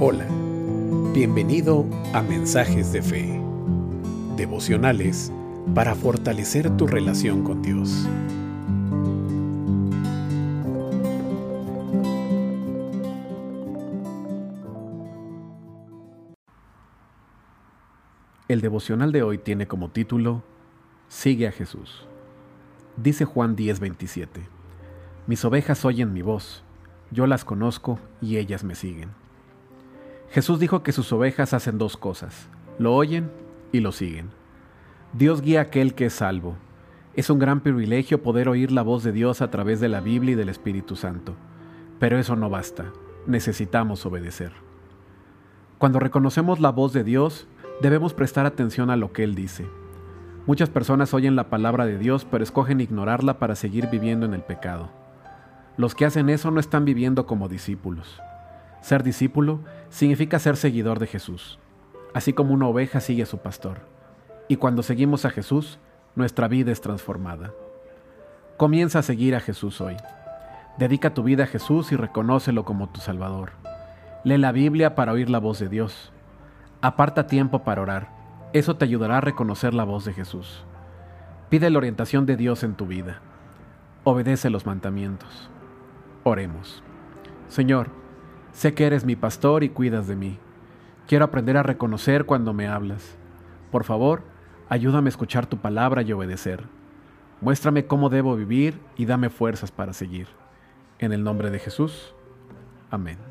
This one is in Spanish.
Hola, bienvenido a Mensajes de Fe, devocionales para fortalecer tu relación con Dios. El devocional de hoy tiene como título Sigue a Jesús. Dice Juan 10:27, Mis ovejas oyen mi voz, yo las conozco y ellas me siguen. Jesús dijo que sus ovejas hacen dos cosas, lo oyen y lo siguen. Dios guía a aquel que es salvo. Es un gran privilegio poder oír la voz de Dios a través de la Biblia y del Espíritu Santo. Pero eso no basta, necesitamos obedecer. Cuando reconocemos la voz de Dios, debemos prestar atención a lo que Él dice. Muchas personas oyen la palabra de Dios pero escogen ignorarla para seguir viviendo en el pecado. Los que hacen eso no están viviendo como discípulos. Ser discípulo significa ser seguidor de Jesús, así como una oveja sigue a su pastor. Y cuando seguimos a Jesús, nuestra vida es transformada. Comienza a seguir a Jesús hoy. Dedica tu vida a Jesús y reconócelo como tu Salvador. Lee la Biblia para oír la voz de Dios. Aparta tiempo para orar. Eso te ayudará a reconocer la voz de Jesús. Pide la orientación de Dios en tu vida. Obedece los mandamientos. Oremos. Señor, Sé que eres mi pastor y cuidas de mí. Quiero aprender a reconocer cuando me hablas. Por favor, ayúdame a escuchar tu palabra y obedecer. Muéstrame cómo debo vivir y dame fuerzas para seguir. En el nombre de Jesús. Amén.